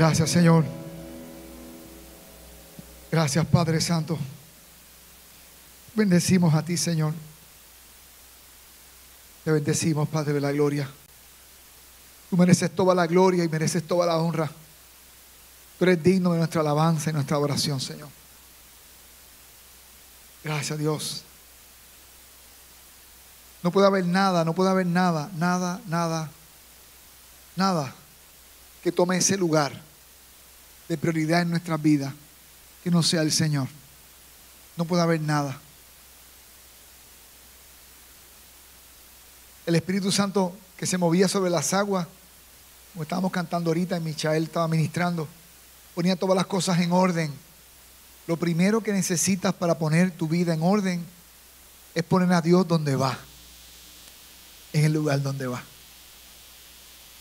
Gracias, Señor. Gracias, Padre Santo. Bendecimos a ti, Señor. Te bendecimos, Padre de la gloria. Tú mereces toda la gloria y mereces toda la honra. Tú eres digno de nuestra alabanza y nuestra oración, Señor. Gracias, Dios. No puede haber nada, no puede haber nada, nada, nada, nada que tome ese lugar de prioridad en nuestras vidas que no sea el Señor. No puede haber nada. El Espíritu Santo que se movía sobre las aguas, como estábamos cantando ahorita y Michael estaba ministrando, ponía todas las cosas en orden. Lo primero que necesitas para poner tu vida en orden es poner a Dios donde va, en el lugar donde va.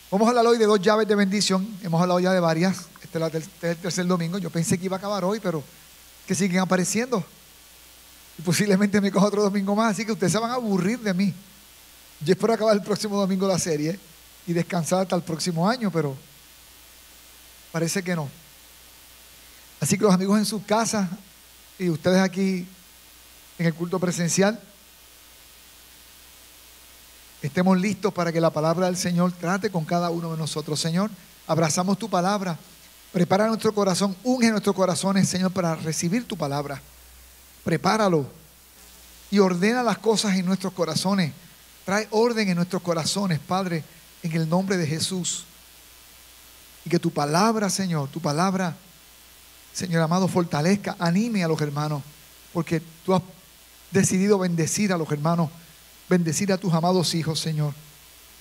Vamos a hablar hoy de dos llaves de bendición. Hemos hablado ya de varias. Este es el tercer domingo. Yo pensé que iba a acabar hoy, pero que siguen apareciendo. Y posiblemente me coja otro domingo más. Así que ustedes se van a aburrir de mí. Yo espero acabar el próximo domingo la serie y descansar hasta el próximo año, pero parece que no. Así que los amigos en sus casas y ustedes aquí en el culto presencial, estemos listos para que la palabra del Señor trate con cada uno de nosotros. Señor, abrazamos tu palabra. Prepara nuestro corazón, unge nuestros corazones, Señor, para recibir tu palabra. Prepáralo y ordena las cosas en nuestros corazones. Trae orden en nuestros corazones, Padre, en el nombre de Jesús. Y que tu palabra, Señor, tu palabra, Señor amado, fortalezca, anime a los hermanos, porque tú has decidido bendecir a los hermanos bendecir a tus amados hijos, Señor,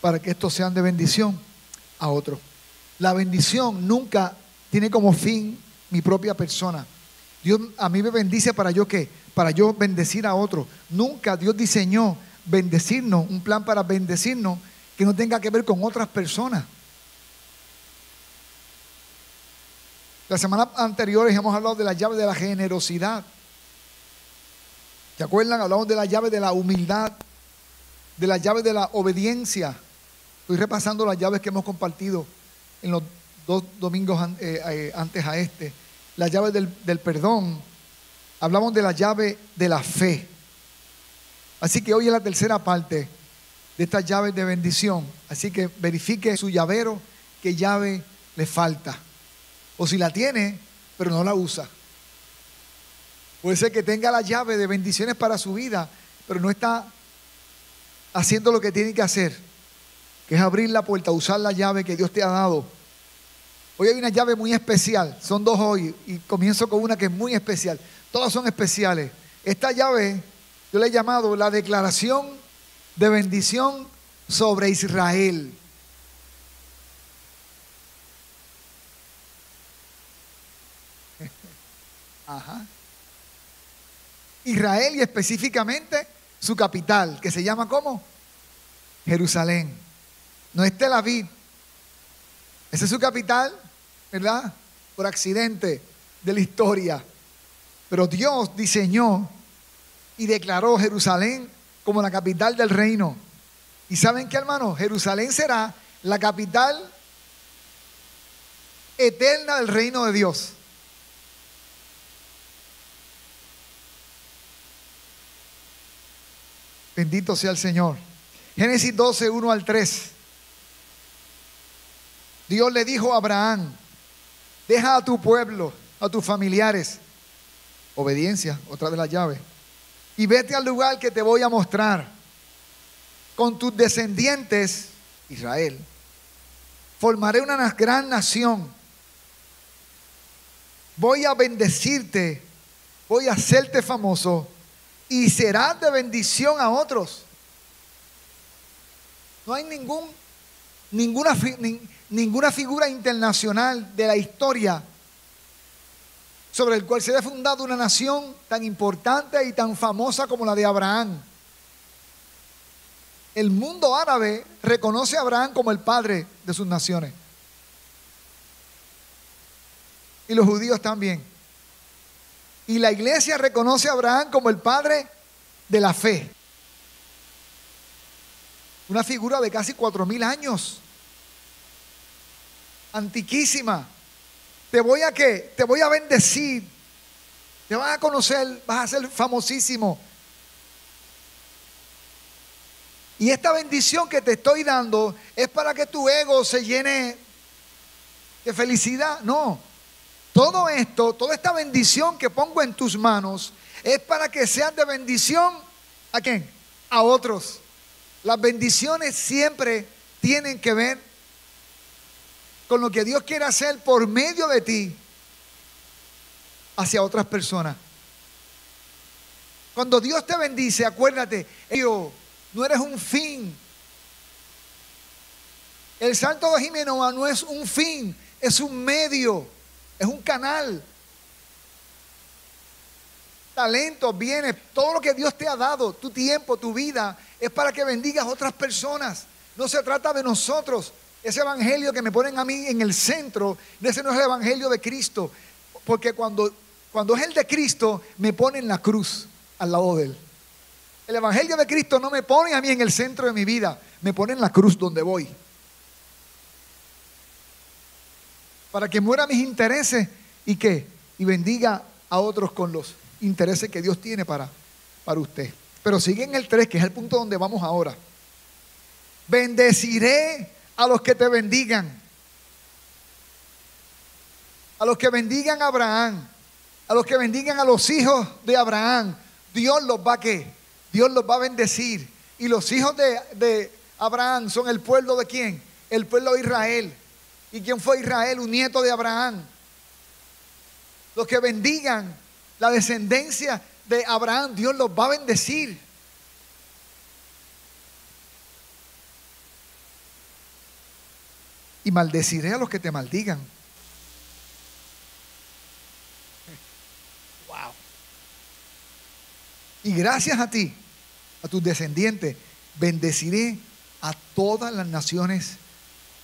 para que estos sean de bendición a otros. La bendición nunca tiene como fin mi propia persona. Dios a mí me bendice para yo qué? Para yo bendecir a otros. Nunca Dios diseñó bendecirnos, un plan para bendecirnos que no tenga que ver con otras personas. La semana anterior hemos hablado de la llave de la generosidad. ¿Se acuerdan? Hablamos de la llave de la humildad de las llaves de la obediencia. Estoy repasando las llaves que hemos compartido en los dos domingos eh, eh, antes a este. Las llaves del, del perdón. Hablamos de la llave de la fe. Así que hoy es la tercera parte de estas llaves de bendición. Así que verifique su llavero qué llave le falta. O si la tiene, pero no la usa. Puede ser que tenga la llave de bendiciones para su vida, pero no está haciendo lo que tiene que hacer, que es abrir la puerta, usar la llave que Dios te ha dado. Hoy hay una llave muy especial, son dos hoy, y comienzo con una que es muy especial. Todas son especiales. Esta llave yo le he llamado la declaración de bendición sobre Israel. Ajá. Israel y específicamente su capital, que se llama ¿cómo? Jerusalén. No es Tel Aviv. Esa es su capital, ¿verdad? Por accidente de la historia. Pero Dios diseñó y declaró Jerusalén como la capital del reino. ¿Y saben qué, hermano? Jerusalén será la capital eterna del reino de Dios. Bendito sea el Señor. Génesis 12, 1 al 3. Dios le dijo a Abraham, deja a tu pueblo, a tus familiares, obediencia, otra de las llaves, y vete al lugar que te voy a mostrar. Con tus descendientes, Israel, formaré una gran nación. Voy a bendecirte, voy a hacerte famoso y serás de bendición a otros. No hay ningún, ninguna, ninguna figura internacional de la historia sobre el cual se haya fundado una nación tan importante y tan famosa como la de Abraham. El mundo árabe reconoce a Abraham como el padre de sus naciones. Y los judíos también. Y la iglesia reconoce a Abraham como el padre de la fe. Una figura de casi cuatro mil años. Antiquísima. Te voy a qué? Te voy a bendecir. Te vas a conocer, vas a ser famosísimo. Y esta bendición que te estoy dando es para que tu ego se llene de felicidad. No. Todo esto, toda esta bendición que pongo en tus manos es para que sean de bendición a quién? A otros. Las bendiciones siempre tienen que ver con lo que Dios quiere hacer por medio de ti hacia otras personas. Cuando Dios te bendice, acuérdate, Dios, no eres un fin. El Santo de Jimenoa no es un fin, es un medio, es un canal. Talento, bienes, todo lo que Dios te ha dado, tu tiempo, tu vida, es para que bendigas a otras personas. No se trata de nosotros. Ese evangelio que me ponen a mí en el centro, ese no es el evangelio de Cristo. Porque cuando, cuando es el de Cristo, me ponen la cruz al lado de él. El Evangelio de Cristo no me pone a mí en el centro de mi vida, me pone en la cruz donde voy. Para que muera mis intereses y que y bendiga a otros con los intereses que Dios tiene para, para usted. Pero sigue en el 3, que es el punto donde vamos ahora. Bendeciré a los que te bendigan. A los que bendigan a Abraham. A los que bendigan a los hijos de Abraham. Dios los va a qué? Dios los va a bendecir. Y los hijos de, Abraham son el pueblo de quién? El pueblo de Israel. ¿Y quién fue Israel? Un nieto de Abraham. Los que bendigan la descendencia de Abraham, Dios los va a bendecir. Y maldeciré a los que te maldigan. Y gracias a ti, a tus descendientes, bendeciré a todas las naciones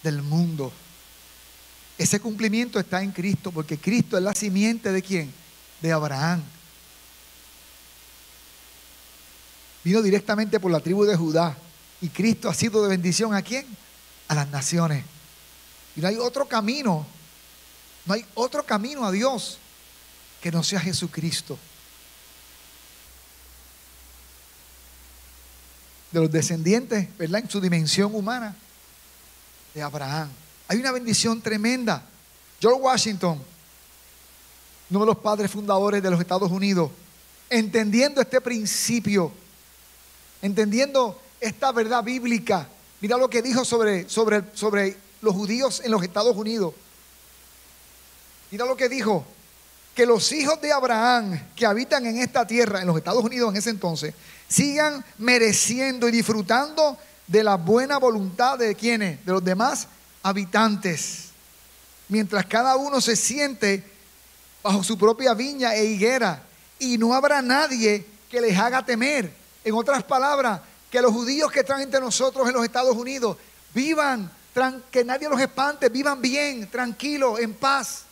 del mundo. Ese cumplimiento está en Cristo, porque Cristo es la simiente de quién? De Abraham. Vino directamente por la tribu de Judá. Y Cristo ha sido de bendición a quién? A las naciones. Y no hay otro camino, no hay otro camino a Dios que no sea Jesucristo. de los descendientes, ¿verdad? En su dimensión humana de Abraham. Hay una bendición tremenda. George Washington, uno de los padres fundadores de los Estados Unidos, entendiendo este principio, entendiendo esta verdad bíblica, mira lo que dijo sobre, sobre, sobre los judíos en los Estados Unidos. Mira lo que dijo, que los hijos de Abraham que habitan en esta tierra, en los Estados Unidos en ese entonces, sigan mereciendo y disfrutando de la buena voluntad de quienes, de los demás habitantes, mientras cada uno se siente bajo su propia viña e higuera y no habrá nadie que les haga temer. En otras palabras, que los judíos que están entre nosotros en los Estados Unidos vivan, que nadie los espante, vivan bien, tranquilos, en paz,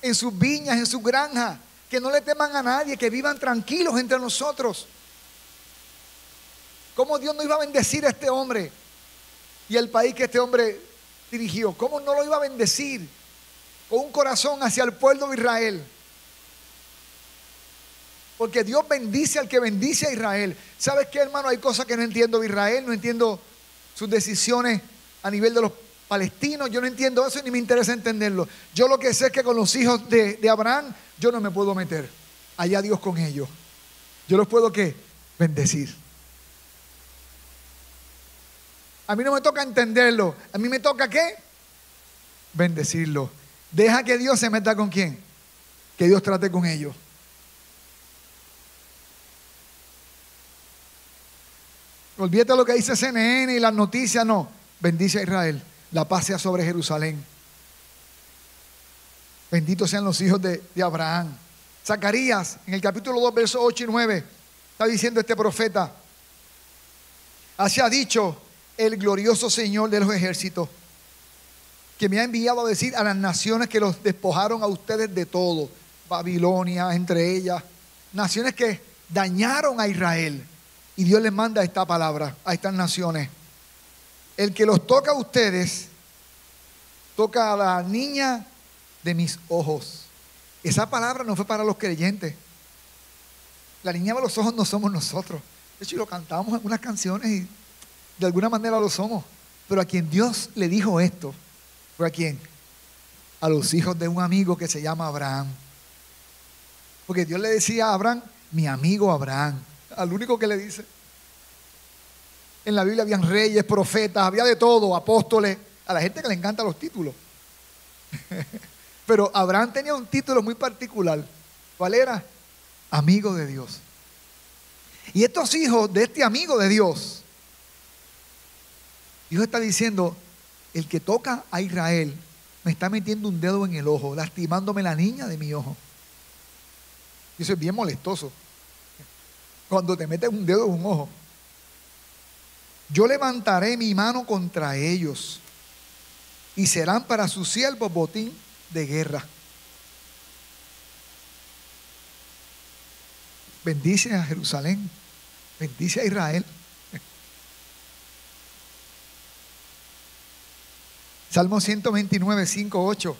en sus viñas, en sus granjas, que no le teman a nadie, que vivan tranquilos entre nosotros. ¿Cómo Dios no iba a bendecir a este hombre y el país que este hombre dirigió? ¿Cómo no lo iba a bendecir con un corazón hacia el pueblo de Israel? Porque Dios bendice al que bendice a Israel. ¿Sabes qué, hermano? Hay cosas que no entiendo de Israel, no entiendo sus decisiones a nivel de los palestinos, yo no entiendo eso ni me interesa entenderlo. Yo lo que sé es que con los hijos de, Abraham yo no me puedo meter. Allá Dios con ellos. Yo los puedo qué? Bendecir. A mí no me toca entenderlo. A mí me toca qué? Bendecirlo. Deja que Dios se meta con quién. Que Dios trate con ellos. Olvídate lo que dice CNN y las noticias, no. Bendice a Israel. La paz sea sobre Jerusalén. Benditos sean los hijos de, Abraham. Zacarías, en el capítulo 2, versos 8 y 9, está diciendo este profeta. Así ha dicho el glorioso Señor de los ejércitos, que me ha enviado a decir a las naciones que los despojaron a ustedes de todo, Babilonia entre ellas, naciones que dañaron a Israel. Y Dios les manda esta palabra a estas naciones. El que los toca a ustedes, toca a la niña de mis ojos. Esa palabra no fue para los creyentes. La niña de los ojos no somos nosotros. De hecho, lo cantamos en unas canciones y de alguna manera lo somos. Pero a quien Dios le dijo esto, ¿fue a quién? A los hijos de un amigo que se llama Abraham. Porque Dios le decía a Abraham, mi amigo Abraham, al único que le dice. En la Biblia habían reyes, profetas, había de todo, apóstoles, a la gente que le encantan los títulos. Pero Abraham tenía un título muy particular. ¿Cuál era? Amigo de Dios. Y estos hijos de este amigo de Dios, Dios está diciendo, el que toca a Israel me está metiendo un dedo en el ojo, lastimándome la niña de mi ojo. Y eso es bien molestoso. Cuando te metes un dedo en un ojo. Yo levantaré mi mano contra ellos y serán para sus siervos botín de guerra. Bendice a Jerusalén, bendice a Israel. Salmo 129, 5, 8.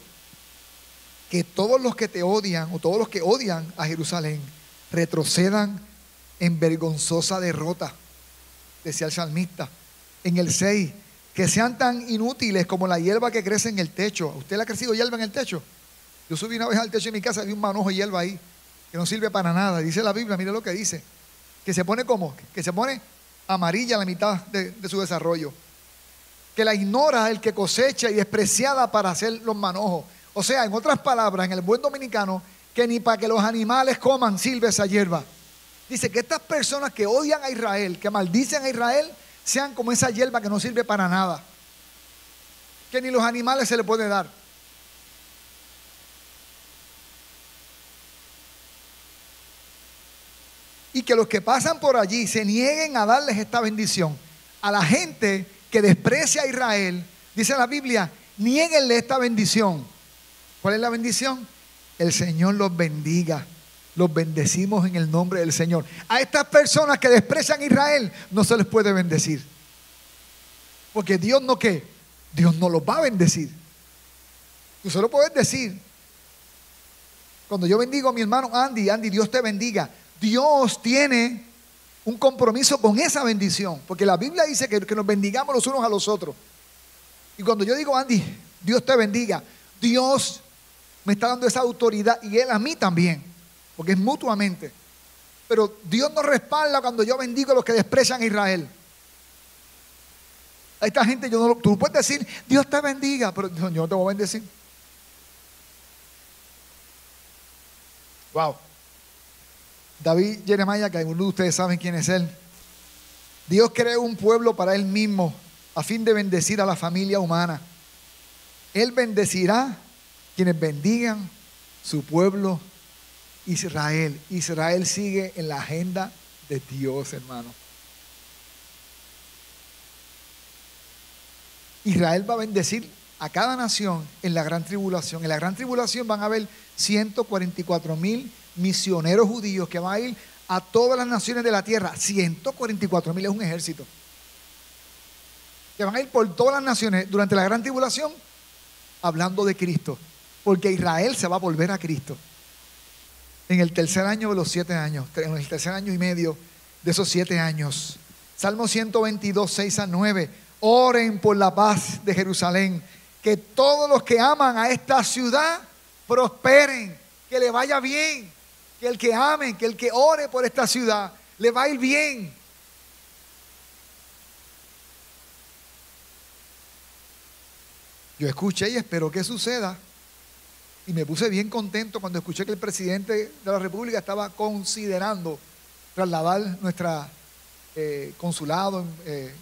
Que todos los que te odian o todos los que odian a Jerusalén retrocedan en vergonzosa derrota, decía el salmista. En el 6, que sean tan inútiles como la hierba que crece en el techo. usted le ha crecido hierba en el techo? Yo subí una vez al techo de mi casa y vi un manojo de hierba ahí, que no sirve para nada. Dice la Biblia, mire lo que dice, que se pone como, que se pone amarilla a la mitad de, de su desarrollo. Que la ignora el que cosecha y despreciada para hacer los manojos. O sea, en otras palabras, en el buen dominicano, que ni para que los animales coman sirve esa hierba. Dice que estas personas que odian a Israel, que maldicen a Israel, sean como esa hierba que no sirve para nada, que ni los animales se le puede dar. Y que los que pasan por allí se nieguen a darles esta bendición. A la gente que desprecia a Israel, dice la Biblia, nieguenle esta bendición. ¿Cuál es la bendición? El Señor los bendiga los bendecimos en el nombre del Señor. A estas personas que desprecian a Israel no se les puede bendecir. Porque Dios no qué, Dios no los va a bendecir. Tú solo puedes decir. Cuando yo bendigo a mi hermano Andy, Andy, Dios te bendiga. Dios tiene un compromiso con esa bendición. Porque la Biblia dice que, que nos bendigamos los unos a los otros. Y cuando yo digo, Andy, Dios te bendiga, Dios me está dando esa autoridad y Él a mí también porque es mutuamente. Pero Dios nos respalda cuando yo bendigo a los que desprecian a Israel. A esta gente, yo no, tú puedes decir, Dios te bendiga, pero yo no te voy a bendecir. Wow. David Jeremiah, que algunos de ustedes saben quién es él. Dios creó un pueblo para él mismo a fin de bendecir a la familia humana. Él bendecirá quienes bendigan su pueblo Israel. Israel sigue en la agenda de Dios, hermano. Israel va a bendecir a cada nación en la gran tribulación. En la gran tribulación van a haber 144 mil misioneros judíos que van a ir a todas las naciones de la tierra. 144 mil es un ejército. Que van a ir por todas las naciones durante la gran tribulación hablando de Cristo. Porque Israel se va a volver a Cristo en el tercer año de los siete años, en el tercer año y medio de esos siete años. Salmo 122, 6 a 9. Oren por la paz de Jerusalén. Que todos los que aman a esta ciudad prosperen, que le vaya bien. Que el que ame, que el que ore por esta ciudad, le va a ir bien. Yo escuché y espero que suceda. Y me puse bien contento cuando escuché que el presidente de la República estaba considerando trasladar nuestra eh, consulado, eh,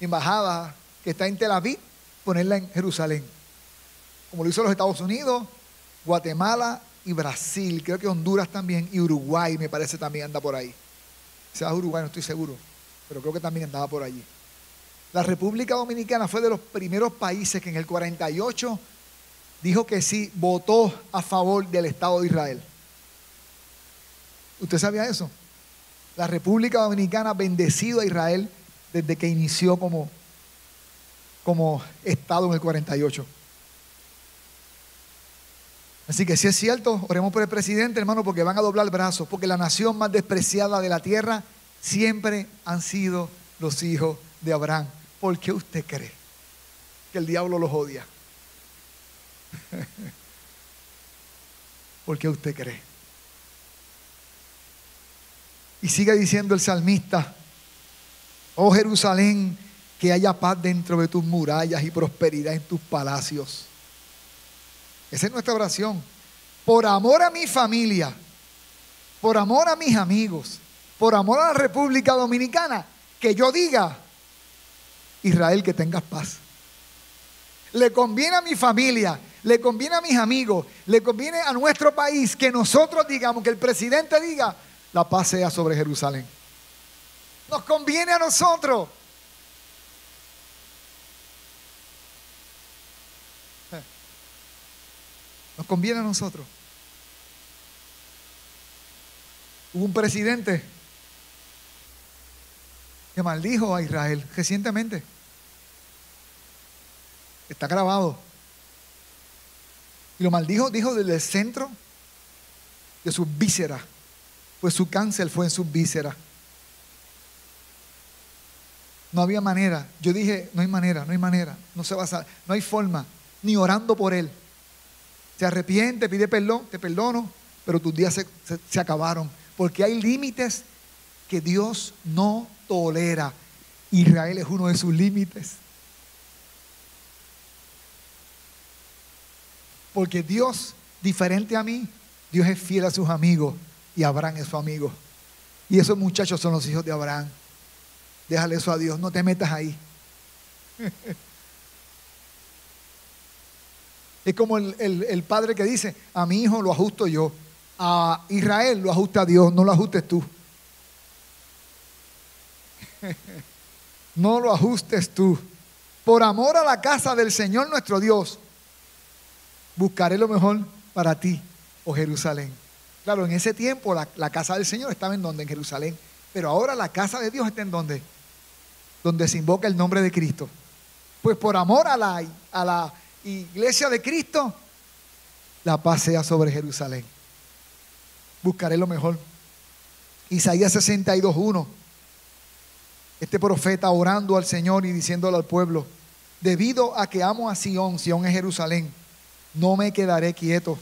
embajada que está en Tel Aviv, ponerla en Jerusalén. Como lo hizo los Estados Unidos, Guatemala y Brasil, creo que Honduras también, y Uruguay me parece también anda por ahí. Sea Uruguay, no estoy seguro, pero creo que también andaba por allí. La República Dominicana fue de los primeros países que en el 48 dijo que sí, votó a favor del Estado de Israel. ¿Usted sabía eso? La República Dominicana ha bendecido a Israel desde que inició como, como Estado en el 48. Así que si es cierto, oremos por el presidente, hermano, porque van a doblar brazos, porque la nación más despreciada de la tierra siempre han sido los hijos de Abraham. ¿Por qué usted cree que el diablo los odia? ¿Por qué usted cree? Y sigue diciendo el salmista, oh Jerusalén, que haya paz dentro de tus murallas y prosperidad en tus palacios. Esa es nuestra oración. Por amor a mi familia, por amor a mis amigos, por amor a la República Dominicana, que yo diga, Israel, que tengas paz. Le conviene a mi familia, le conviene a mis amigos, le conviene a nuestro país que nosotros digamos, que el presidente diga, la paz sea sobre Jerusalén. Nos conviene a nosotros. Nos conviene a nosotros. Hubo un presidente que maldijo a Israel recientemente. Está grabado. Y lo maldijo, dijo, desde el centro de sus vísceras. Pues su cáncer fue en sus vísceras. No había manera. Yo dije, no hay manera, no hay manera. No se va a no hay forma. Ni orando por él. Se arrepiente, pide perdón, te perdono, pero tus días se, se acabaron. Porque hay límites que Dios no tolera. Israel es uno de sus límites. Porque Dios, diferente a mí, Dios es fiel a sus amigos y Abraham es su amigo. Y esos muchachos son los hijos de Abraham. Déjale eso a Dios, no te metas ahí. es como el, el, padre que dice, a mi hijo lo ajusto yo, a Israel lo ajusta Dios, no lo ajustes tú. no lo ajustes tú. Por amor a la casa del Señor nuestro Dios, buscaré lo mejor para ti, oh Jerusalén. Claro, en ese tiempo la, casa del Señor estaba en donde, en Jerusalén. Pero ahora la casa de Dios está en donde, donde se invoca el nombre de Cristo. Pues por amor a la, a la iglesia de Cristo, la paz sea sobre Jerusalén. Buscaré lo mejor. Isaías 62.1 este profeta orando al Señor y diciéndole al pueblo, debido a que amo a Sión, Sión es Jerusalén, no me quedaré quieto.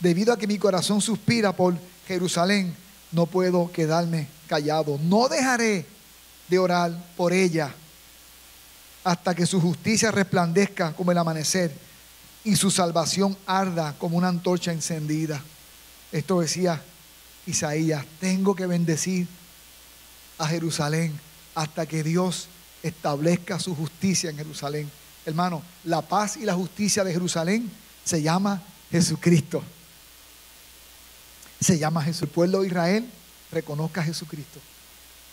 Debido a que mi corazón suspira por Jerusalén, no puedo quedarme callado. No dejaré de orar por ella hasta que su justicia resplandezca como el amanecer y su salvación arda como una antorcha encendida. Esto decía Isaías, tengo que bendecir a Jerusalén hasta que Dios establezca su justicia en Jerusalén. Hermano, la paz y la justicia de Jerusalén se llama Jesucristo. Se llama Jesús. El pueblo de Israel reconozca a Jesucristo.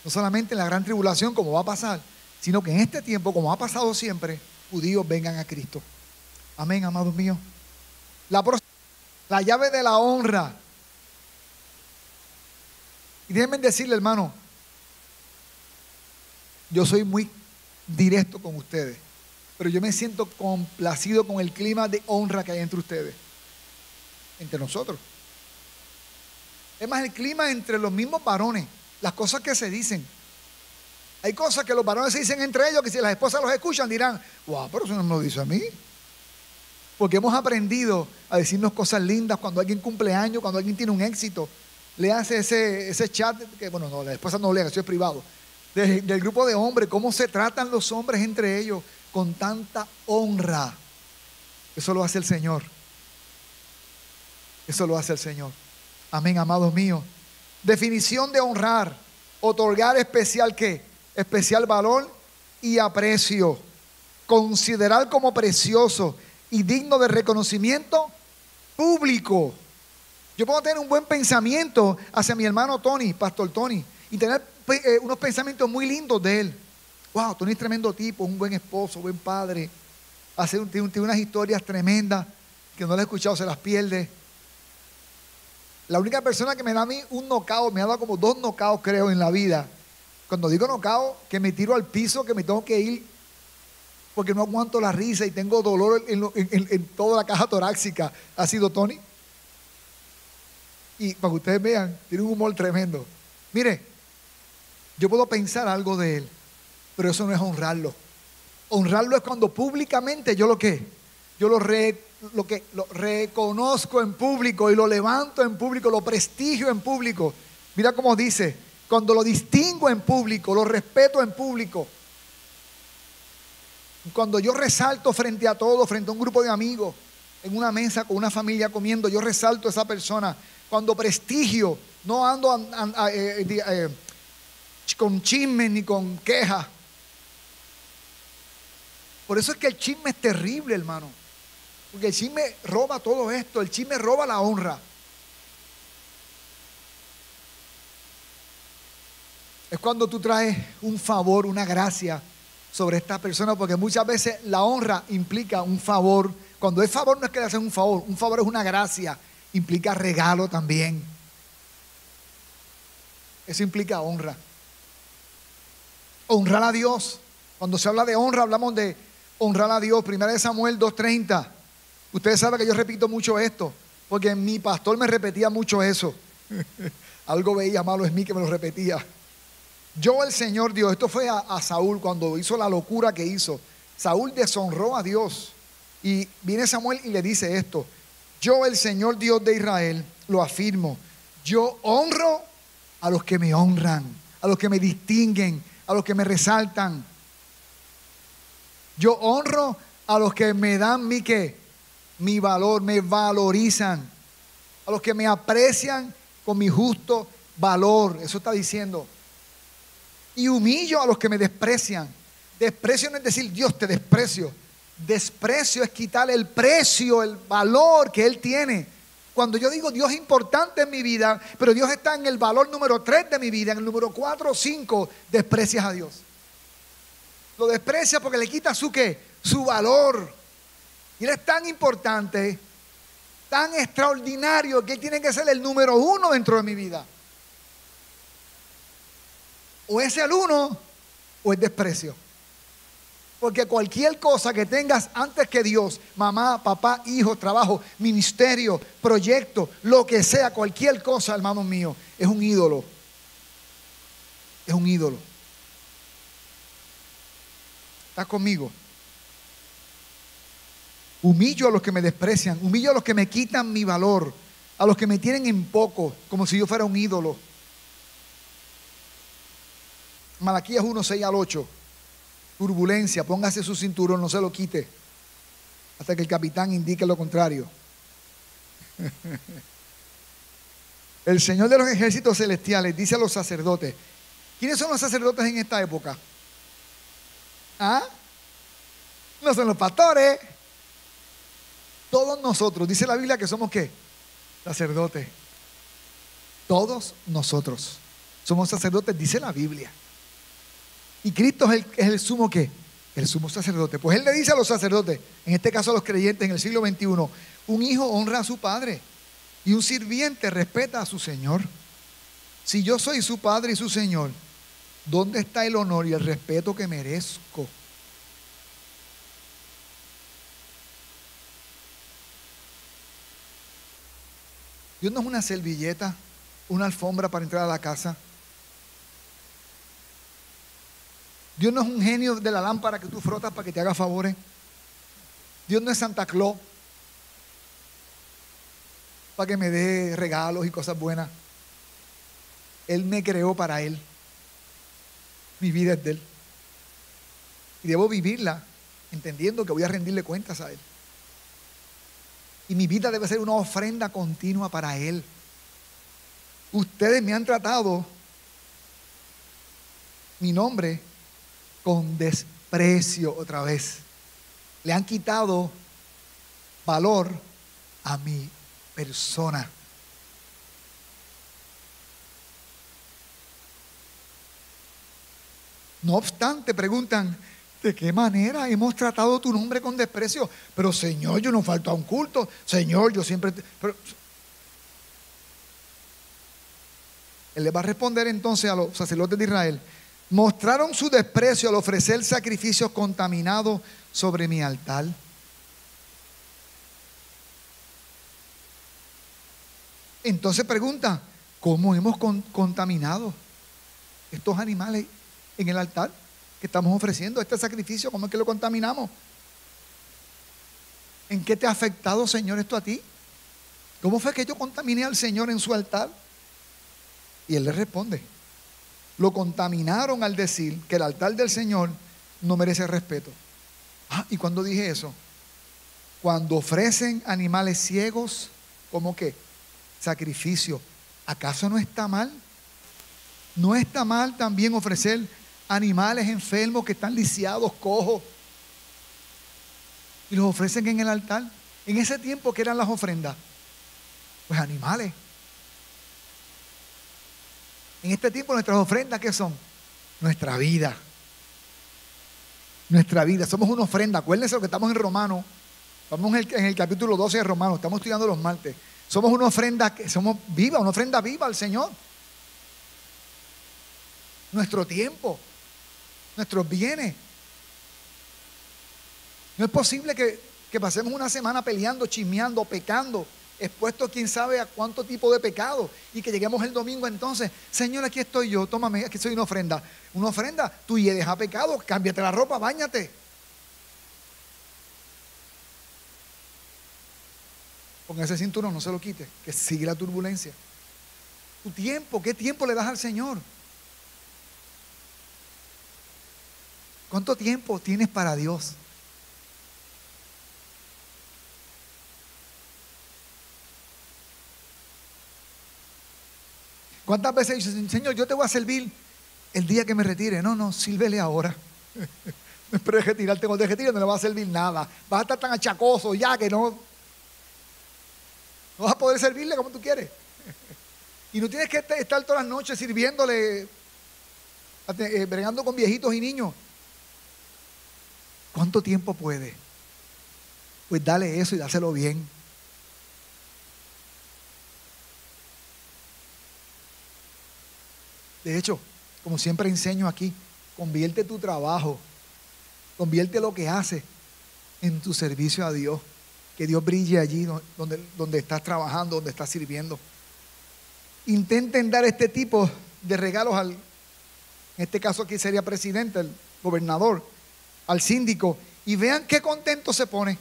No solamente en la gran tribulación, como va a pasar, sino que en este tiempo, como ha pasado siempre, judíos vengan a Cristo. Amén, amados míos. La, la llave de la honra. Y déjenme decirle, hermano, yo soy muy directo con ustedes, pero yo me siento complacido con el clima de honra que hay entre ustedes, entre nosotros. Es más, el clima entre los mismos varones, las cosas que se dicen. Hay cosas que los varones se dicen entre ellos que si las esposas los escuchan dirán, wow, pero eso no me lo dice a mí. Porque hemos aprendido a decirnos cosas lindas cuando alguien cumple años, cuando alguien tiene un éxito. Le hace ese, ese chat, que bueno, no, la esposa no lee, eso es privado del grupo de hombres, cómo se tratan los hombres entre ellos con tanta honra. Eso lo hace el Señor. Eso lo hace el Señor. Amén, amados míos. Definición de honrar. Otorgar especial qué? Especial valor y aprecio. Considerar como precioso y digno de reconocimiento público. Yo puedo tener un buen pensamiento hacia mi hermano Tony, Pastor Tony, y tener eh, unos pensamientos muy lindos de él. Wow, Tony es tremendo tipo, un buen esposo, buen padre. Hace, tiene, unas historias tremendas que no las he escuchado, se las pierde. La única persona que me da a mí un nocao, me ha dado como dos nocaos, creo, en la vida. Cuando digo nocao, que me tiro al piso, que me tengo que ir porque no aguanto la risa y tengo dolor en, en toda la caja torácica, ha sido Tony. Y para que ustedes vean, tiene un humor tremendo. Mire, yo puedo pensar algo de él, pero eso no es honrarlo. Honrarlo es cuando públicamente yo lo que, yo lo, lo que lo reconozco en público y lo levanto en público, lo prestigio en público. Mira cómo dice, cuando lo distingo en público, lo respeto en público. Cuando yo resalto frente a todo, frente a un grupo de amigos, en una mesa con una familia comiendo, yo resalto a esa persona. Cuando prestigio, no ando eh, eh, con chismes ni con quejas. Por eso es que el chisme es terrible, hermano. Porque el chisme roba todo esto, el chisme roba la honra. Es cuando tú traes un favor, una gracia sobre esta persona, porque muchas veces la honra implica un favor. Cuando es favor no es que le hacen un favor, un favor es una gracia, implica regalo también. Eso implica honra. Honrar a Dios. Cuando se habla de honra, hablamos de honrar a Dios. Primera de Samuel 2.30. Ustedes saben que yo repito mucho esto, porque mi pastor me repetía mucho eso. Algo veía malo en mí que me lo repetía. Yo el Señor Dios, esto fue a, a, Saúl cuando hizo la locura que hizo. Saúl deshonró a Dios. Y viene Samuel y le dice esto. Yo el Señor Dios de Israel lo afirmo. Yo honro a los que me honran, a los que me distinguen, a los que me resaltan. Yo honro a los que me dan mi qué? Mi valor, me valorizan. A los que me aprecian con mi justo valor. Eso está diciendo. Y humillo a los que me desprecian. Desprecio no es decir Dios te desprecio. Desprecio es quitarle el precio, el valor que Él tiene. Cuando yo digo Dios es importante en mi vida, pero Dios está en el valor número 3 de mi vida, en el número 4 o 5, desprecias a Dios. Lo desprecia porque le quita su qué? Su valor. Y él es tan importante, tan extraordinario, que él tiene que ser el número uno dentro de mi vida. O es el uno o es desprecio. Porque cualquier cosa que tengas antes que Dios, mamá, papá, hijo, trabajo, ministerio, proyecto, lo que sea, cualquier cosa, hermano mío, es un ídolo. Es un ídolo. ¿Estás conmigo? Humillo a los que me desprecian, humillo a los que me quitan mi valor, a los que me tienen en poco, como si yo fuera un ídolo. Malaquías 1, 6 al 8. Turbulencia, póngase su cinturón, no se lo quite. Hasta que el capitán indique lo contrario. El Señor de los ejércitos celestiales dice a los sacerdotes, ¿quiénes son los sacerdotes en esta época? ¿Ah? No son los pastores. Todos nosotros, dice la Biblia que somos qué? Sacerdotes. Todos nosotros somos sacerdotes, dice la Biblia. Y Cristo es el, sumo qué? El sumo sacerdote. Pues Él le dice a los sacerdotes, en este caso a los creyentes en el siglo XXI, un hijo honra a su padre y un sirviente respeta a su Señor. Si yo soy su padre y su Señor, ¿Dónde está el honor y el respeto que merezco? Dios no es una servilleta, una alfombra para entrar a la casa. Dios no es un genio de la lámpara que tú frotas para que te haga favores. Dios no es Santa Claus para que me dé regalos y cosas buenas. Él me creó para Él. Mi vida es de Él. Y debo vivirla entendiendo que voy a rendirle cuentas a Él. Y mi vida debe ser una ofrenda continua para Él. Ustedes me han tratado mi nombre con desprecio otra vez. Le han quitado valor a mi persona. No obstante, preguntan, ¿de qué manera hemos tratado tu nombre con desprecio? Pero Señor, yo no falto a un culto. Señor, yo siempre... Él le va a responder entonces a los sacerdotes de Israel. Mostraron su desprecio al ofrecer sacrificios contaminados sobre mi altar. Entonces pregunta, ¿cómo hemos contaminado estos animales en el altar que estamos ofreciendo? Este sacrificio, ¿cómo es que lo contaminamos? ¿En qué te ha afectado, Señor, esto a ti? ¿Cómo fue que yo contaminé al Señor en su altar? Y él le responde, lo contaminaron al decir que el altar del Señor no merece respeto. Ah, y cuando dije eso, cuando ofrecen animales ciegos, ¿cómo qué? Sacrificio. ¿Acaso no está mal? ¿No está mal también ofrecer animales enfermos que están lisiados, cojos? Y los ofrecen en el altar. En ese tiempo, ¿qué eran las ofrendas? Pues animales. En este tiempo nuestras ofrendas, ¿qué son? Nuestra vida. Nuestra vida. Somos una ofrenda. Acuérdense lo que estamos en Romano. Estamos en el, capítulo 12 de Romano. Estamos estudiando los martes. Somos una ofrenda que somos viva, una ofrenda viva al Señor. Nuestro tiempo, nuestros bienes. No es posible que, que pasemos una semana peleando, chismeando, pecando, expuesto quién sabe a cuánto tipo de pecado y que lleguemos el domingo entonces, Señor, aquí estoy yo, tómame, aquí soy una ofrenda. Una ofrenda, tú y deja pecado, cámbiate la ropa, bañate. Con ese cinturón no se lo quite, que sigue la turbulencia. Tu tiempo, ¿qué tiempo le das al Señor? ¿Cuánto tiempo tienes para Dios? ¿Cuántas veces dice, Señor, yo te voy a servir el día que me retire? No, no, sírvele ahora. no esperes retirarte cuando te retires, no le va a servir nada. Vas a estar tan achacoso ya que no, no vas a poder servirle como tú quieres. y no tienes que estar todas las noches sirviéndole, eh, bregando con viejitos y niños. ¿Cuánto tiempo puede? Pues dale eso y dáselo bien. De hecho, como siempre enseño aquí, convierte tu trabajo, convierte lo que haces en tu servicio a Dios. Que Dios brille allí donde, donde estás trabajando, donde estás sirviendo. Intenten dar este tipo de regalos al, en este caso aquí sería presidente, el gobernador, al síndico, y vean qué contento se pone.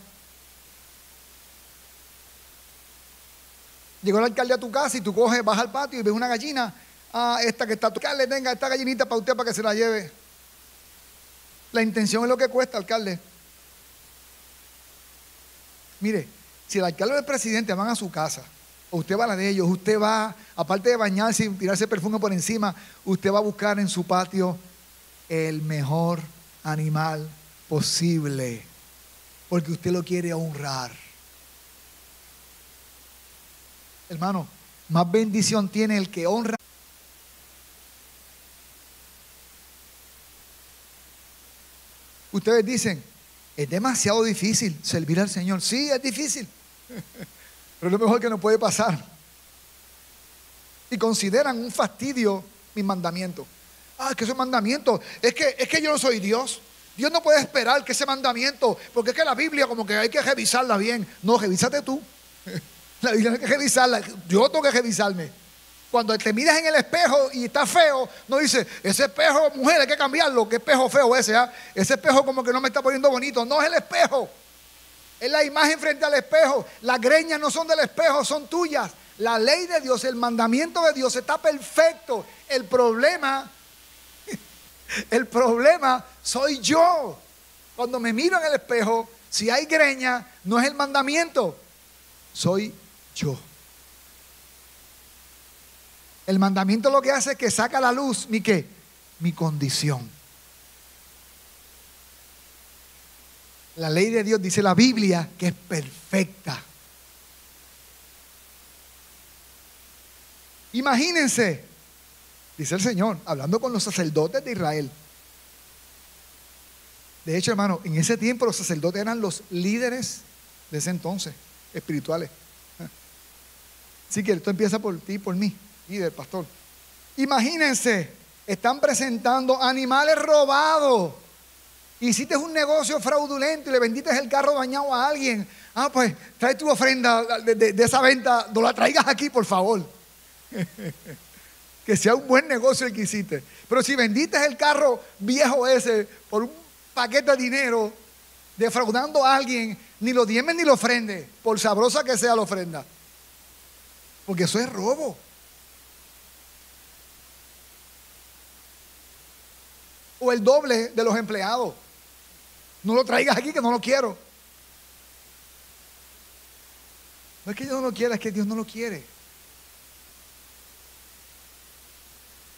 Llegó el alcalde a tu casa y tú coges, vas al patio y ves una gallina ah, esta que está, alcalde, tenga esta gallinita para usted para que se la lleve. La intención es lo que cuesta, alcalde. Mire, si el alcalde o el presidente van a su casa, o usted va a la de ellos, usted va, aparte de bañarse y tirarse perfume por encima, usted va a buscar en su patio el mejor animal posible, porque usted lo quiere honrar. Hermano, más bendición tiene el que honra. Ustedes dicen, es demasiado difícil servir al Señor. Sí, es difícil, pero es lo mejor que nos puede pasar. Y consideran un fastidio mis mandamientos. Ah, es que esos mandamientos, es que, es que yo no soy Dios. Dios no puede esperar que ese mandamiento, porque es que la Biblia como que hay que revisarla bien. No, revísate tú. La Biblia hay que revisarla. Yo tengo que revisarme. Cuando te miras en el espejo y está feo, no dice, ese espejo, mujer, hay que cambiarlo, qué espejo feo ese, ¿ah? Ese espejo como que no me está poniendo bonito. No es el espejo. Es la imagen frente al espejo. Las greñas no son del espejo, son tuyas. La ley de Dios, el mandamiento de Dios está perfecto. El problema, el problema soy yo. Cuando me miro en el espejo, si hay greña, no es el mandamiento, soy yo. El mandamiento lo que hace es que saca a la luz mi qué? Mi condición. La ley de Dios dice la Biblia que es perfecta. Imagínense, dice el Señor, hablando con los sacerdotes de Israel. De hecho, hermano, en ese tiempo los sacerdotes eran los líderes de ese entonces, espirituales. Así que esto empieza por ti y por mí del pastor. Imagínense, están presentando animales robados. Hiciste un negocio fraudulento y le vendiste el carro dañado a alguien. Ah, pues trae tu ofrenda de, esa venta, no la traigas aquí, por favor. que sea un buen negocio el que hiciste. Pero si vendiste el carro viejo ese por un paquete de dinero, defraudando a alguien, ni lo diemes ni lo ofrende, por sabrosa que sea la ofrenda. Porque eso es robo. O el doble de los empleados. No lo traigas aquí que no lo quiero. No es que Dios no lo quiera, es que Dios no lo quiere.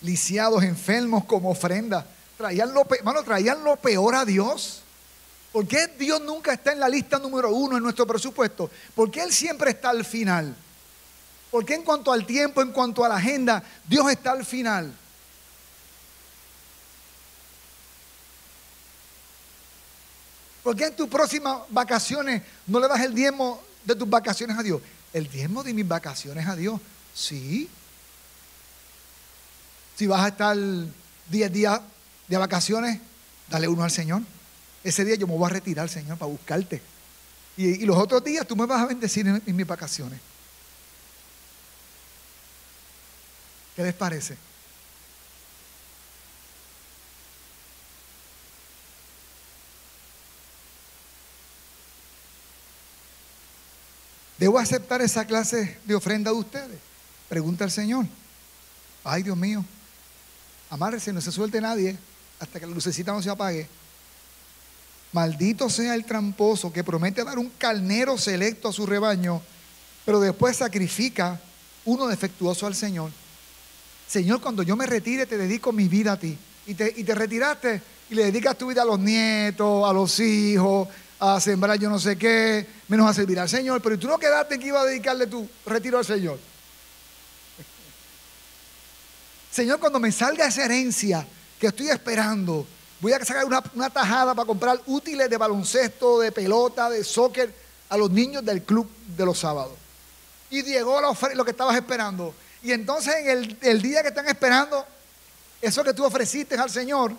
Lisiados, enfermos como ofrenda. Traían lo, traían lo peor a Dios. ¿Por qué Dios nunca está en la lista número uno en nuestro presupuesto? ¿Por qué Él siempre está al final? ¿Por qué en cuanto al tiempo, en cuanto a la agenda, Dios está al final? ¿Por qué en tus próximas vacaciones no le das el diezmo de tus vacaciones a Dios? El diezmo de mis vacaciones a Dios. Sí. Si vas a estar 10 días de vacaciones, dale uno al Señor. Ese día yo me voy a retirar, Señor, para buscarte. Y, los otros días tú me vas a bendecir en mis vacaciones. ¿Qué les parece? ¿Debo aceptar esa clase de ofrenda de ustedes? Pregunta el Señor. Ay, Dios mío. Amárrese, no se suelte nadie hasta que la lucecita no se apague. Maldito sea el tramposo que promete dar un carnero selecto a su rebaño, pero después sacrifica uno defectuoso al Señor. Señor, cuando yo me retire, te dedico mi vida a ti. Y te, y te retiraste y le dedicas tu vida a los nietos, a los hijos, a sembrar yo no sé qué, menos a servir al Señor. Pero tú no quedaste que iba a dedicarle tu retiro al Señor. Señor, cuando me salga esa herencia que estoy esperando, voy a sacar una, tajada para comprar útiles de baloncesto, de pelota, de soccer a los niños del club de los sábados. Y llegó lo que estabas esperando. Y entonces en el, día que están esperando, eso que tú ofreciste al Señor,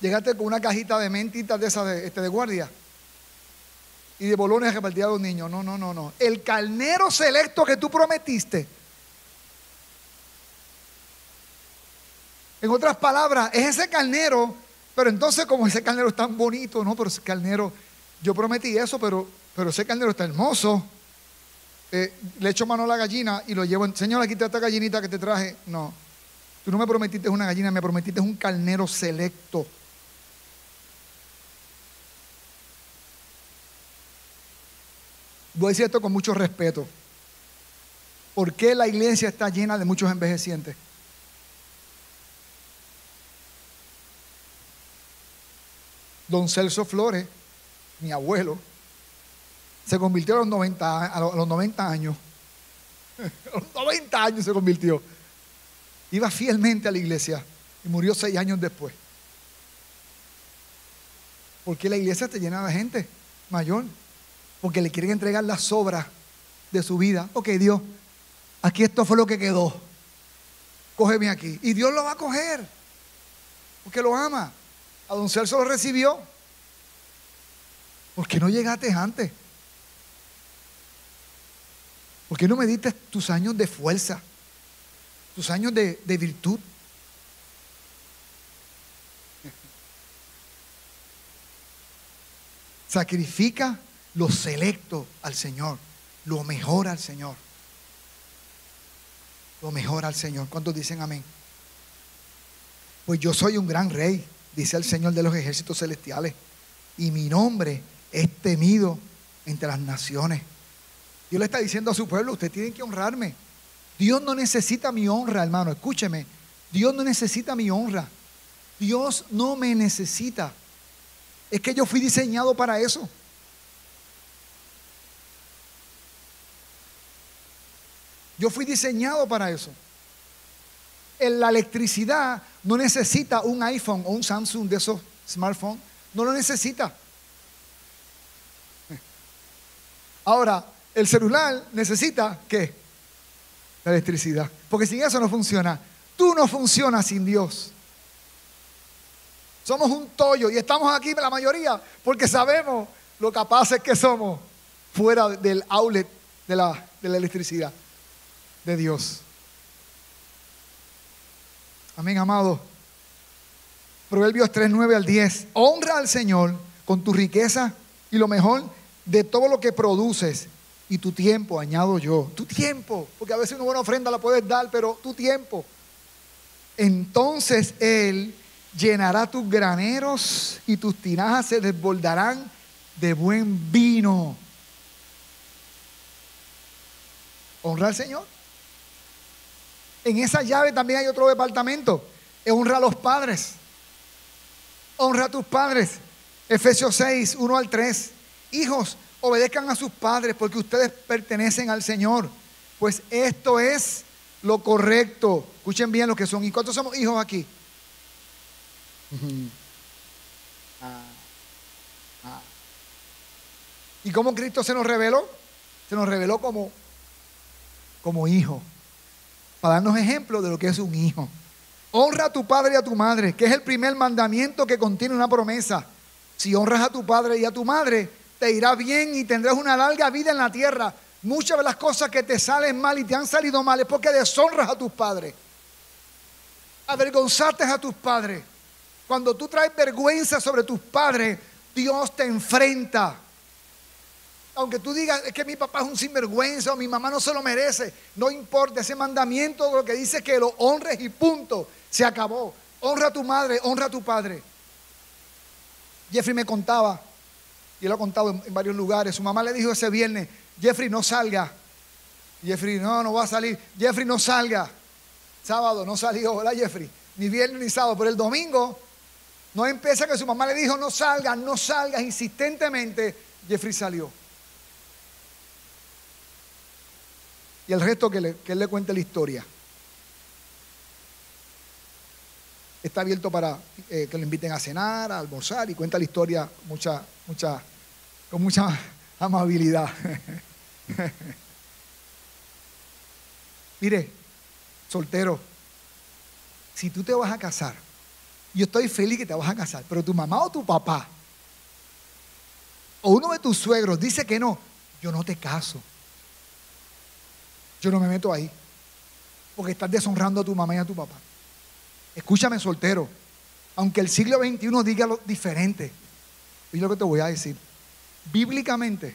Llegaste con una cajita de mentitas de esa de, este, de guardia y de bolones repartir a los niños. No, no, no, no. El carnero selecto que tú prometiste. En otras palabras, es ese carnero, pero entonces como ese carnero es tan bonito, no, pero ese carnero, yo prometí eso, pero, pero ese carnero está hermoso. Eh, le echo mano a la gallina y lo llevo. Señor, aquí está esta gallinita que te traje. No, tú no me prometiste una gallina, me prometiste un carnero selecto. Voy a decir esto con mucho respeto. ¿Por qué la iglesia está llena de muchos envejecientes? Don Celso Flores, mi abuelo, se convirtió a los 90, a los 90 años. A los 90 años se convirtió. Iba fielmente a la iglesia y murió seis años después. Porque la iglesia está llena de gente mayor porque le quieren entregar las sobras de su vida. Ok, Dios, aquí esto fue lo que quedó. Cógeme aquí. Y Dios lo va a coger, porque lo ama. A don Celso lo recibió. ¿Por qué no llegaste antes? ¿Por qué no me diste tus años de fuerza? Tus años de, de virtud. Sacrifica lo selecto al Señor, lo mejor al Señor. Lo mejor al Señor. ¿Cuántos dicen amén? Pues yo soy un gran rey, dice el Señor de los ejércitos celestiales, y mi nombre es temido entre las naciones. Dios le está diciendo a su pueblo, usted tiene que honrarme. Dios no necesita mi honra, hermano, escúcheme. Dios no necesita mi honra. Dios no me necesita. Es que yo fui diseñado para eso. Yo fui diseñado para eso. la electricidad no necesita un iPhone o un Samsung de esos smartphones. No lo necesita. Ahora, el celular necesita qué? La electricidad. Porque sin eso no funciona. Tú no funcionas sin Dios. Somos un tollo y estamos aquí la mayoría porque sabemos lo capaces que somos fuera del outlet de la, de la electricidad de Dios. Amén, amado. Proverbios 3, 9 al 10. Honra al Señor con tu riqueza y lo mejor de todo lo que produces y tu tiempo, añado yo. Tu tiempo, porque a veces una buena ofrenda la puedes dar, pero tu tiempo. Entonces Él llenará tus graneros y tus tinajas se desbordarán de buen vino. Honra al Señor. En esa llave también hay otro departamento. Honra a los padres. Honra a tus padres. Efesios 6, 1 al 3. Hijos, obedezcan a sus padres porque ustedes pertenecen al Señor. Pues esto es lo correcto. Escuchen bien lo que son. ¿Y cuántos somos hijos aquí? Ah, ah. ¿Y cómo Cristo se nos reveló? Se nos reveló como, como hijo para darnos ejemplo de lo que es un hijo. Honra a tu padre y a tu madre, que es el primer mandamiento que contiene una promesa. Si honras a tu padre y a tu madre, te irá bien y tendrás una larga vida en la tierra. Muchas de las cosas que te salen mal y te han salido mal es porque deshonras a tus padres. Avergonzaste a tus padres. Cuando tú traes vergüenza sobre tus padres, Dios te enfrenta aunque tú digas es que mi papá es un sinvergüenza o mi mamá no se lo merece, no importa, ese mandamiento lo que dice que lo honres y punto, se acabó. Honra a tu madre, honra a tu padre. Jeffrey me contaba, y él lo ha contado en, varios lugares, su mamá le dijo ese viernes, Jeffrey no salga. Jeffrey, no, no va a salir. Jeffrey no salga. Sábado no salió, ¿verdad Jeffrey? Ni viernes ni sábado, pero el domingo no empieza que su mamá le dijo no salga, no salgas insistentemente. Jeffrey salió. Y el resto que, él le cuente la historia. Está abierto para eh, que lo inviten a cenar, a almorzar y cuenta la historia mucha, mucha, con mucha amabilidad. Mire, soltero, si tú te vas a casar, yo estoy feliz que te vas a casar, pero tu mamá o tu papá, o uno de tus suegros dice que no, yo no te caso yo no me meto ahí. Porque estás deshonrando a tu mamá y a tu papá. Escúchame, soltero. Aunque el siglo XXI diga lo diferente, y lo que te voy a decir. Bíblicamente,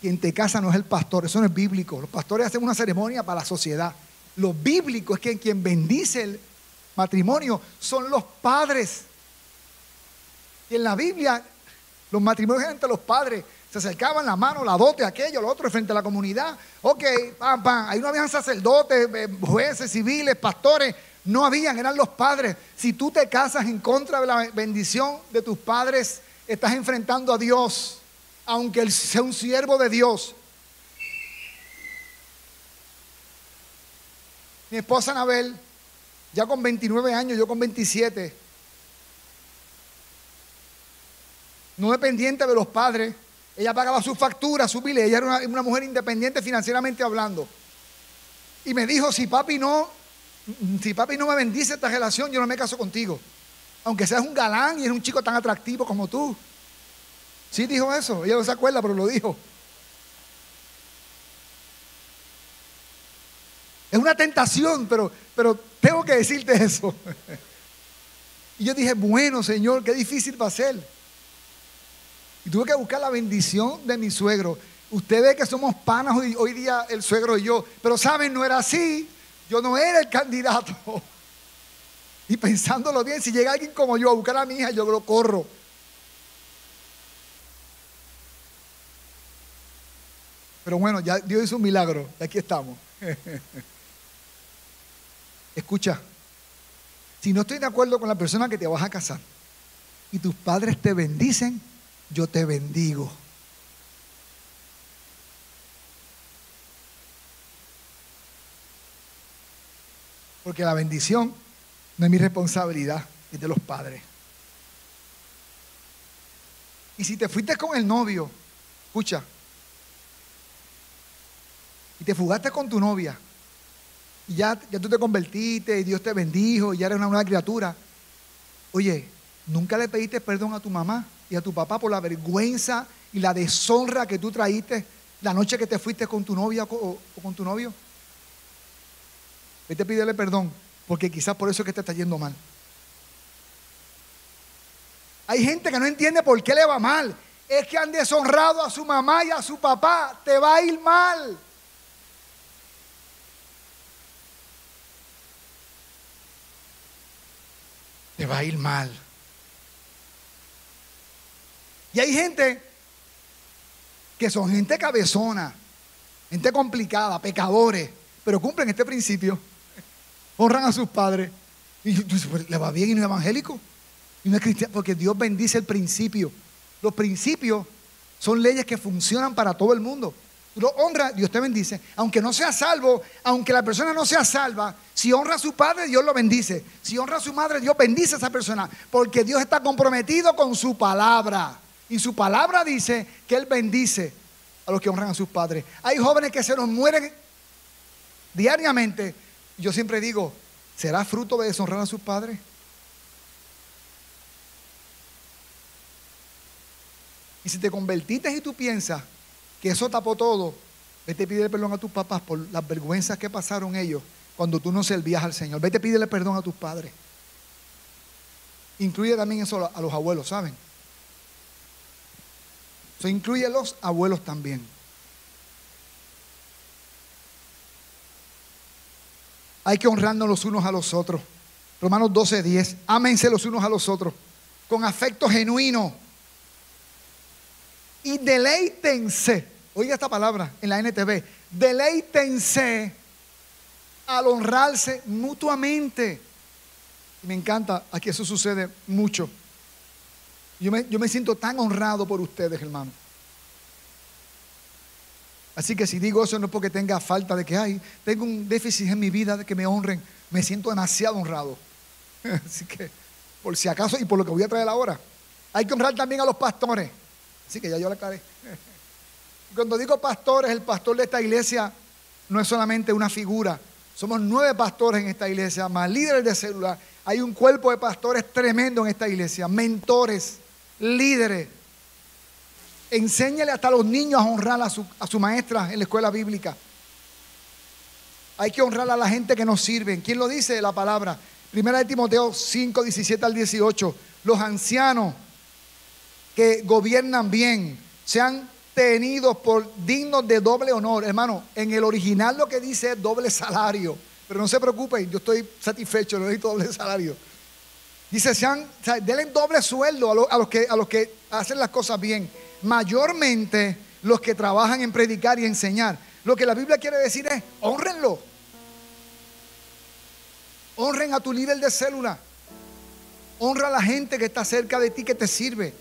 quien te casa no es el pastor, eso no es bíblico. Los pastores hacen una ceremonia para la sociedad. Lo bíblico es que quien bendice el matrimonio son los padres. Y en la Biblia, los matrimonios entre los padres se acercaban la mano, la dote, aquello, lo otro, frente a la comunidad. Ok, pam, pam. Ahí no habían sacerdotes, eh, jueces, civiles, pastores. No habían, eran los padres. Si tú te casas en contra de la bendición de tus padres, estás enfrentando a Dios, aunque él sea un siervo de Dios. Mi esposa Anabel, ya con 29 años, yo con 27, no dependiente de los padres, ella pagaba su factura, su biles. Ella era una, mujer independiente financieramente hablando. Y me dijo, si papi no, si papi no me bendice esta relación, yo no me caso contigo. Aunque seas un galán y eres un chico tan atractivo como tú. Sí dijo eso. Ella no se acuerda, pero lo dijo. Es una tentación, pero, pero tengo que decirte eso. y yo dije, bueno, Señor, qué difícil va a ser. Y tuve que buscar la bendición de mi suegro. Usted ve que somos panas hoy, día el suegro y yo. Pero saben, no era así. Yo no era el candidato. Y pensándolo bien, si llega alguien como yo a buscar a mi hija, yo lo corro. Pero bueno, ya Dios hizo un milagro. Y aquí estamos. Escucha, si no estoy de acuerdo con la persona que te vas a casar y tus padres te bendicen, yo te bendigo. Porque la bendición no es mi responsabilidad, es de los padres. Y si te fuiste con el novio, escucha, y te fugaste con tu novia, y ya, ya tú te convertiste, y Dios te bendijo, y ya eres una nueva criatura, oye, Nunca le pediste perdón a tu mamá y a tu papá por la vergüenza y la deshonra que tú traíste la noche que te fuiste con tu novia o, con tu novio. Vete a pedirle perdón, porque quizás por eso es que te está yendo mal. Hay gente que no entiende por qué le va mal. Es que han deshonrado a su mamá y a su papá. Te va a ir mal. Te va a ir mal. Y hay gente que son gente cabezona, gente complicada, pecadores, pero cumplen este principio. Honran a sus padres. Y pues, le va bien y no es evangélico. Y no es cristiano, porque Dios bendice el principio. Los principios son leyes que funcionan para todo el mundo. Tú lo honra, Dios te bendice. Aunque no sea salvo, aunque la persona no sea salva, si honra a su padre, Dios lo bendice. Si honra a su madre, Dios bendice a esa persona. Porque Dios está comprometido con su palabra. Y su palabra dice que Él bendice a los que honran a sus padres. Hay jóvenes que se nos mueren diariamente. Yo siempre digo, ¿será fruto de deshonrar a sus padres? Y si te convertiste y tú piensas que eso tapó todo, vete a pedirle perdón a tus papás por las vergüenzas que pasaron ellos cuando tú no servías al Señor. Vete a pedirle perdón a tus padres. Incluye también eso a los abuelos, ¿saben? Eso incluye los abuelos también. Hay que honrarnos los unos a los otros. Romanos 12, 10. Ámense los unos a los otros con afecto genuino. Y deleítense. Oiga esta palabra en la NTV. Deleítense al honrarse mutuamente. me encanta, aquí eso sucede mucho. Yo me, siento tan honrado por ustedes, hermano. Así que si digo eso no es porque tenga falta de que hay, tengo un déficit en mi vida de que me honren, me siento demasiado honrado. Así que, por si acaso y por lo que voy a traer ahora, hay que honrar también a los pastores. Así que ya yo le aclaré. Cuando digo pastores, el pastor de esta iglesia no es solamente una figura. Somos nueve pastores en esta iglesia, más líderes de célula. Hay un cuerpo de pastores tremendo en esta iglesia, mentores líderes. Enséñale hasta a los niños a honrar a su, maestra en la escuela bíblica. Hay que honrar a la gente que nos sirve. ¿Quién lo dice? La palabra. Primera de Timoteo 5, 17 al 18. Los ancianos que gobiernan bien sean tenidos por dignos de doble honor. Hermano, en el original lo que dice es doble salario. Pero no se preocupen, yo estoy satisfecho, no necesito doble salario. Dice, sean, denle doble sueldo a, los que, a los que hacen las cosas bien. Mayormente los que trabajan en predicar y enseñar. Lo que la Biblia quiere decir es, honrenlo. Honren a tu líder de célula. Honra a la gente que está cerca de ti que te sirve.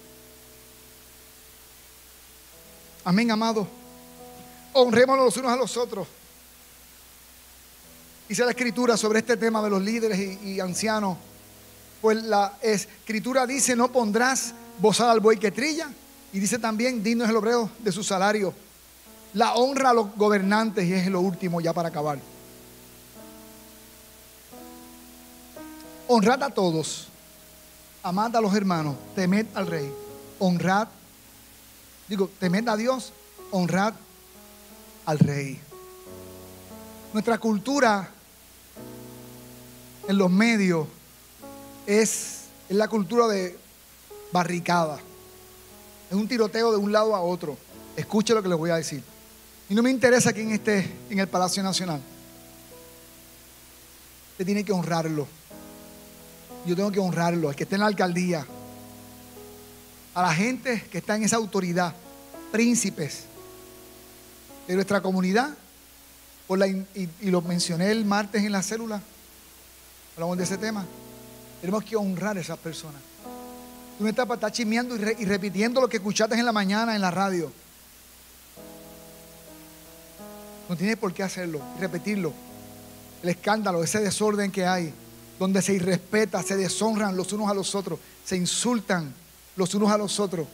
Amén, amado. Honrémonos los unos a los otros. Dice la escritura sobre este tema de los líderes y ancianos pues la escritura dice, no pondrás bozal al buey que trilla. Y dice también, digno es el obrero de su salario. La honra a los gobernantes y es lo último ya para acabar. Honrad a todos, amad a los hermanos, temed al rey, honrad, digo, temed a Dios, honrad al rey. Nuestra cultura en los medios es, la cultura de barricada. Es un tiroteo de un lado a otro. Escuche lo que les voy a decir. Y no me interesa quién esté en el Palacio Nacional. Usted tiene que honrarlo. Yo tengo que honrarlo. El que esté en la alcaldía. A la gente que está en esa autoridad. Príncipes de nuestra comunidad. y, y lo mencioné el martes en la célula. Hablamos de ese tema. Tenemos que honrar a esas personas. Tú no estás para estar chismeando y, repitiendo lo que escuchaste en la mañana en la radio. No tienes por qué hacerlo, repetirlo. El escándalo, ese desorden que hay, donde se irrespeta, se deshonran los unos a los otros, se insultan los unos a los otros.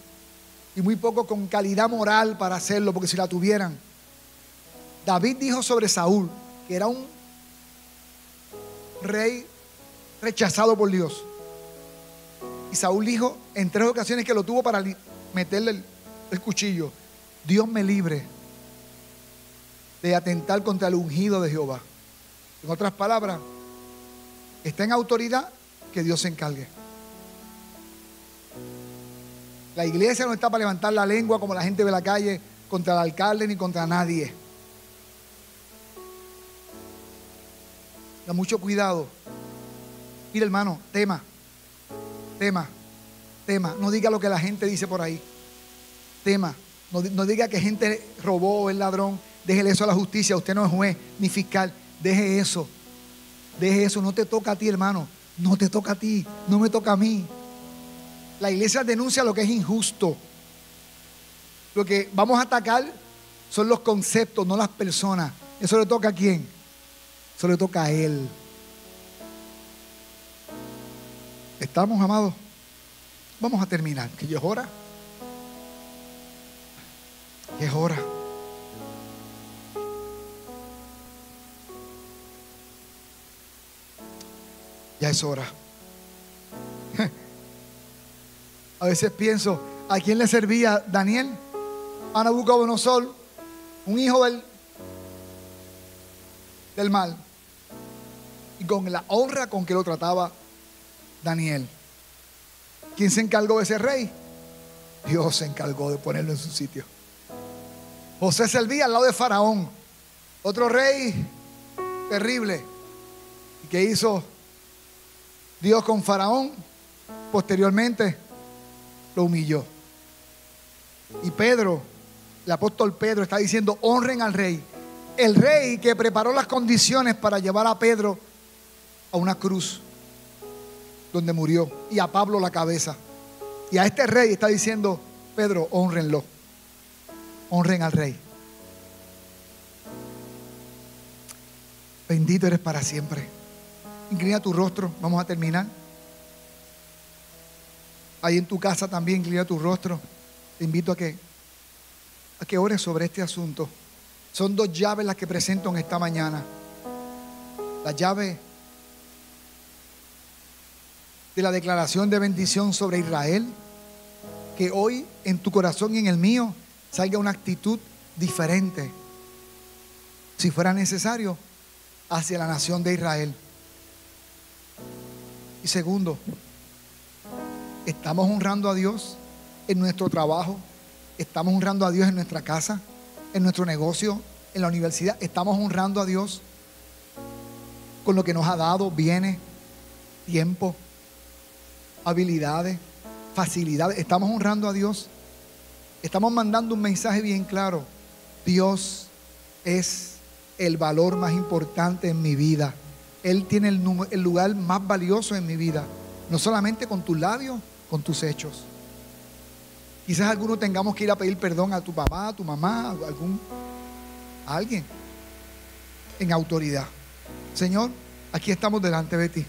Y muy poco con calidad moral para hacerlo, porque si la tuvieran. David dijo sobre Saúl que era un rey rechazado por Dios. Y Saúl dijo en tres ocasiones que lo tuvo para meterle el, cuchillo. Dios me libre de atentar contra el ungido de Jehová. En otras palabras, está en autoridad que Dios se encargue. La iglesia no está para levantar la lengua como la gente de la calle contra el alcalde ni contra nadie. Da mucho cuidado. Mira, hermano, tema, tema, tema. No diga lo que la gente dice por ahí. Tema. No, no diga que gente robó es ladrón. Déjele eso a la justicia. Usted no es juez ni fiscal. Deje eso. Deje eso. No te toca a ti, hermano. No te toca a ti. No me toca a mí. La iglesia denuncia lo que es injusto. Lo que vamos a atacar son los conceptos, no las personas. ¿Eso le toca a quién? Eso le toca a Él. ¿Estamos, amados? Vamos a terminar, que ya es hora. Que es hora. Ya es hora. A veces pienso, ¿a quién le servía Daniel? A Nabucodonosor, un hijo del, del mal. Y con la honra con que lo trataba Daniel. ¿Quién se encargó de ese rey? Dios se encargó de ponerlo en su sitio. José servía al lado de Faraón, otro rey terrible. ¿Y qué hizo Dios con Faraón? Posteriormente lo humilló. Y Pedro, el apóstol Pedro está diciendo, honren al rey. El rey que preparó las condiciones para llevar a Pedro a una cruz donde murió y a Pablo la cabeza. Y a este rey está diciendo, Pedro, honrenlo. Honren al rey. Bendito eres para siempre. Inclina tu rostro, vamos a terminar. Ahí en tu casa también, inclina tu rostro. Te invito a que, a que ores sobre este asunto. Son dos llaves las que presento en esta mañana. La llave de la declaración de bendición sobre Israel. Que hoy en tu corazón y en el mío salga una actitud diferente. Si fuera necesario, hacia la nación de Israel. Y segundo, Estamos honrando a Dios en nuestro trabajo. Estamos honrando a Dios en nuestra casa, en nuestro negocio, en la universidad. Estamos honrando a Dios con lo que nos ha dado bienes, tiempo, habilidades, facilidades. Estamos honrando a Dios. Estamos mandando un mensaje bien claro. Dios es el valor más importante en mi vida. Él tiene el, el lugar más valioso en mi vida. No solamente con tus labios, con tus hechos. Quizás algunos tengamos que ir a pedir perdón a tu papá, a tu mamá, a, algún, alguien en autoridad. Señor, aquí estamos delante de ti.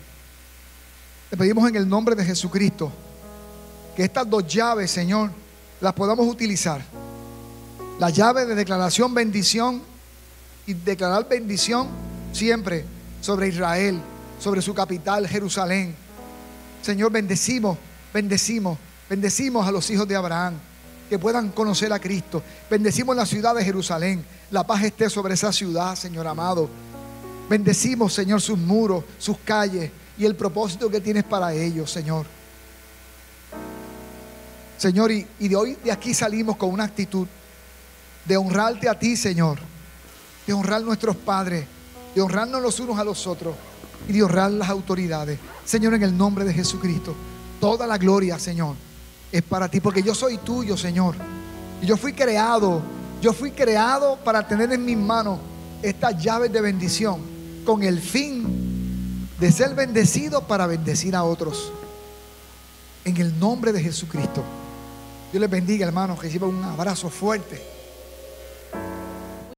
Te pedimos en el nombre de Jesucristo que estas dos llaves, Señor, las podamos utilizar. La llave de declaración, bendición y declarar bendición siempre sobre Israel, sobre su capital, Jerusalén. Señor, bendecimos Bendecimos, bendecimos a los hijos de Abraham que puedan conocer a Cristo. Bendecimos la ciudad de Jerusalén. La paz esté sobre esa ciudad, Señor amado. Bendecimos, Señor, sus muros, sus calles y el propósito que tienes para ellos, Señor. Señor, y, de hoy de aquí salimos con una actitud de honrarte a ti, Señor. De honrar a nuestros padres, de honrarnos los unos a los otros y de honrar las autoridades. Señor, en el nombre de Jesucristo. Toda la gloria, Señor, es para ti, porque yo soy tuyo, Señor. Y yo fui creado, yo fui creado para tener en mis manos estas llaves de bendición, con el fin de ser bendecido para bendecir a otros. En el nombre de Jesucristo. Dios les bendiga, hermanos, que reciban un abrazo fuerte.